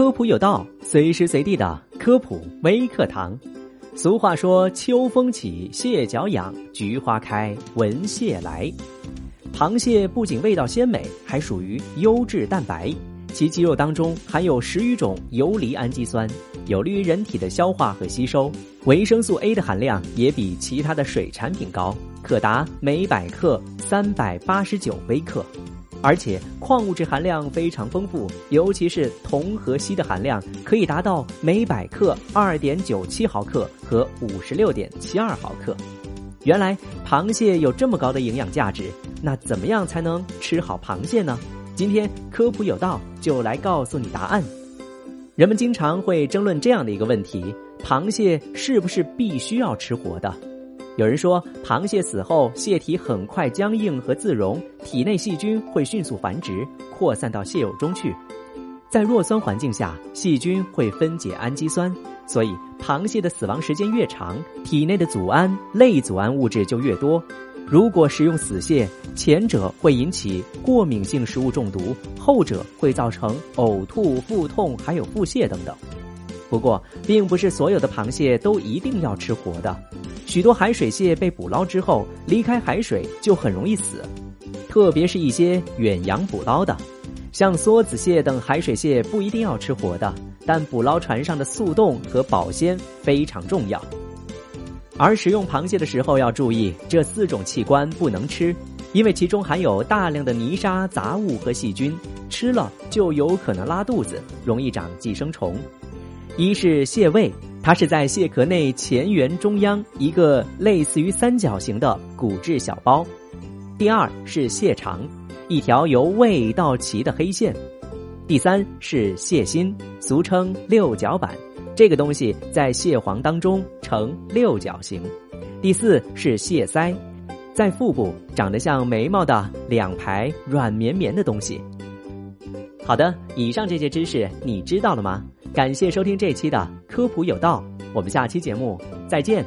科普有道，随时随地的科普微课堂。俗话说：“秋风起，蟹脚痒；菊花开，闻蟹来。”螃蟹不仅味道鲜美，还属于优质蛋白，其肌肉当中含有十余种游离氨基酸，有利于人体的消化和吸收。维生素 A 的含量也比其他的水产品高，可达每百克三百八十九微克。而且矿物质含量非常丰富，尤其是铜和锡的含量可以达到每百克二点九七毫克和五十六点七二毫克。原来螃蟹有这么高的营养价值，那怎么样才能吃好螃蟹呢？今天科普有道就来告诉你答案。人们经常会争论这样的一个问题：螃蟹是不是必须要吃活的？有人说，螃蟹死后蟹体很快僵硬和自溶，体内细菌会迅速繁殖，扩散到蟹肉中去。在弱酸环境下，细菌会分解氨基酸，所以螃蟹的死亡时间越长，体内的组胺、类组胺物质就越多。如果食用死蟹，前者会引起过敏性食物中毒，后者会造成呕吐、腹痛，还有腹泻等等。不过，并不是所有的螃蟹都一定要吃活的。许多海水蟹被捕捞之后，离开海水就很容易死，特别是一些远洋捕捞的，像梭子蟹等海水蟹不一定要吃活的，但捕捞船上的速冻和保鲜非常重要。而食用螃蟹的时候要注意，这四种器官不能吃，因为其中含有大量的泥沙、杂物和细菌，吃了就有可能拉肚子，容易长寄生虫。一是蟹胃，它是在蟹壳内前缘中央一个类似于三角形的骨质小包。第二是蟹肠，一条由胃到脐的黑线。第三是蟹心，俗称六角板，这个东西在蟹黄当中呈六角形。第四是蟹腮，在腹部长得像眉毛的两排软绵绵的东西。好的，以上这些知识你知道了吗？感谢收听这期的科普有道，我们下期节目再见。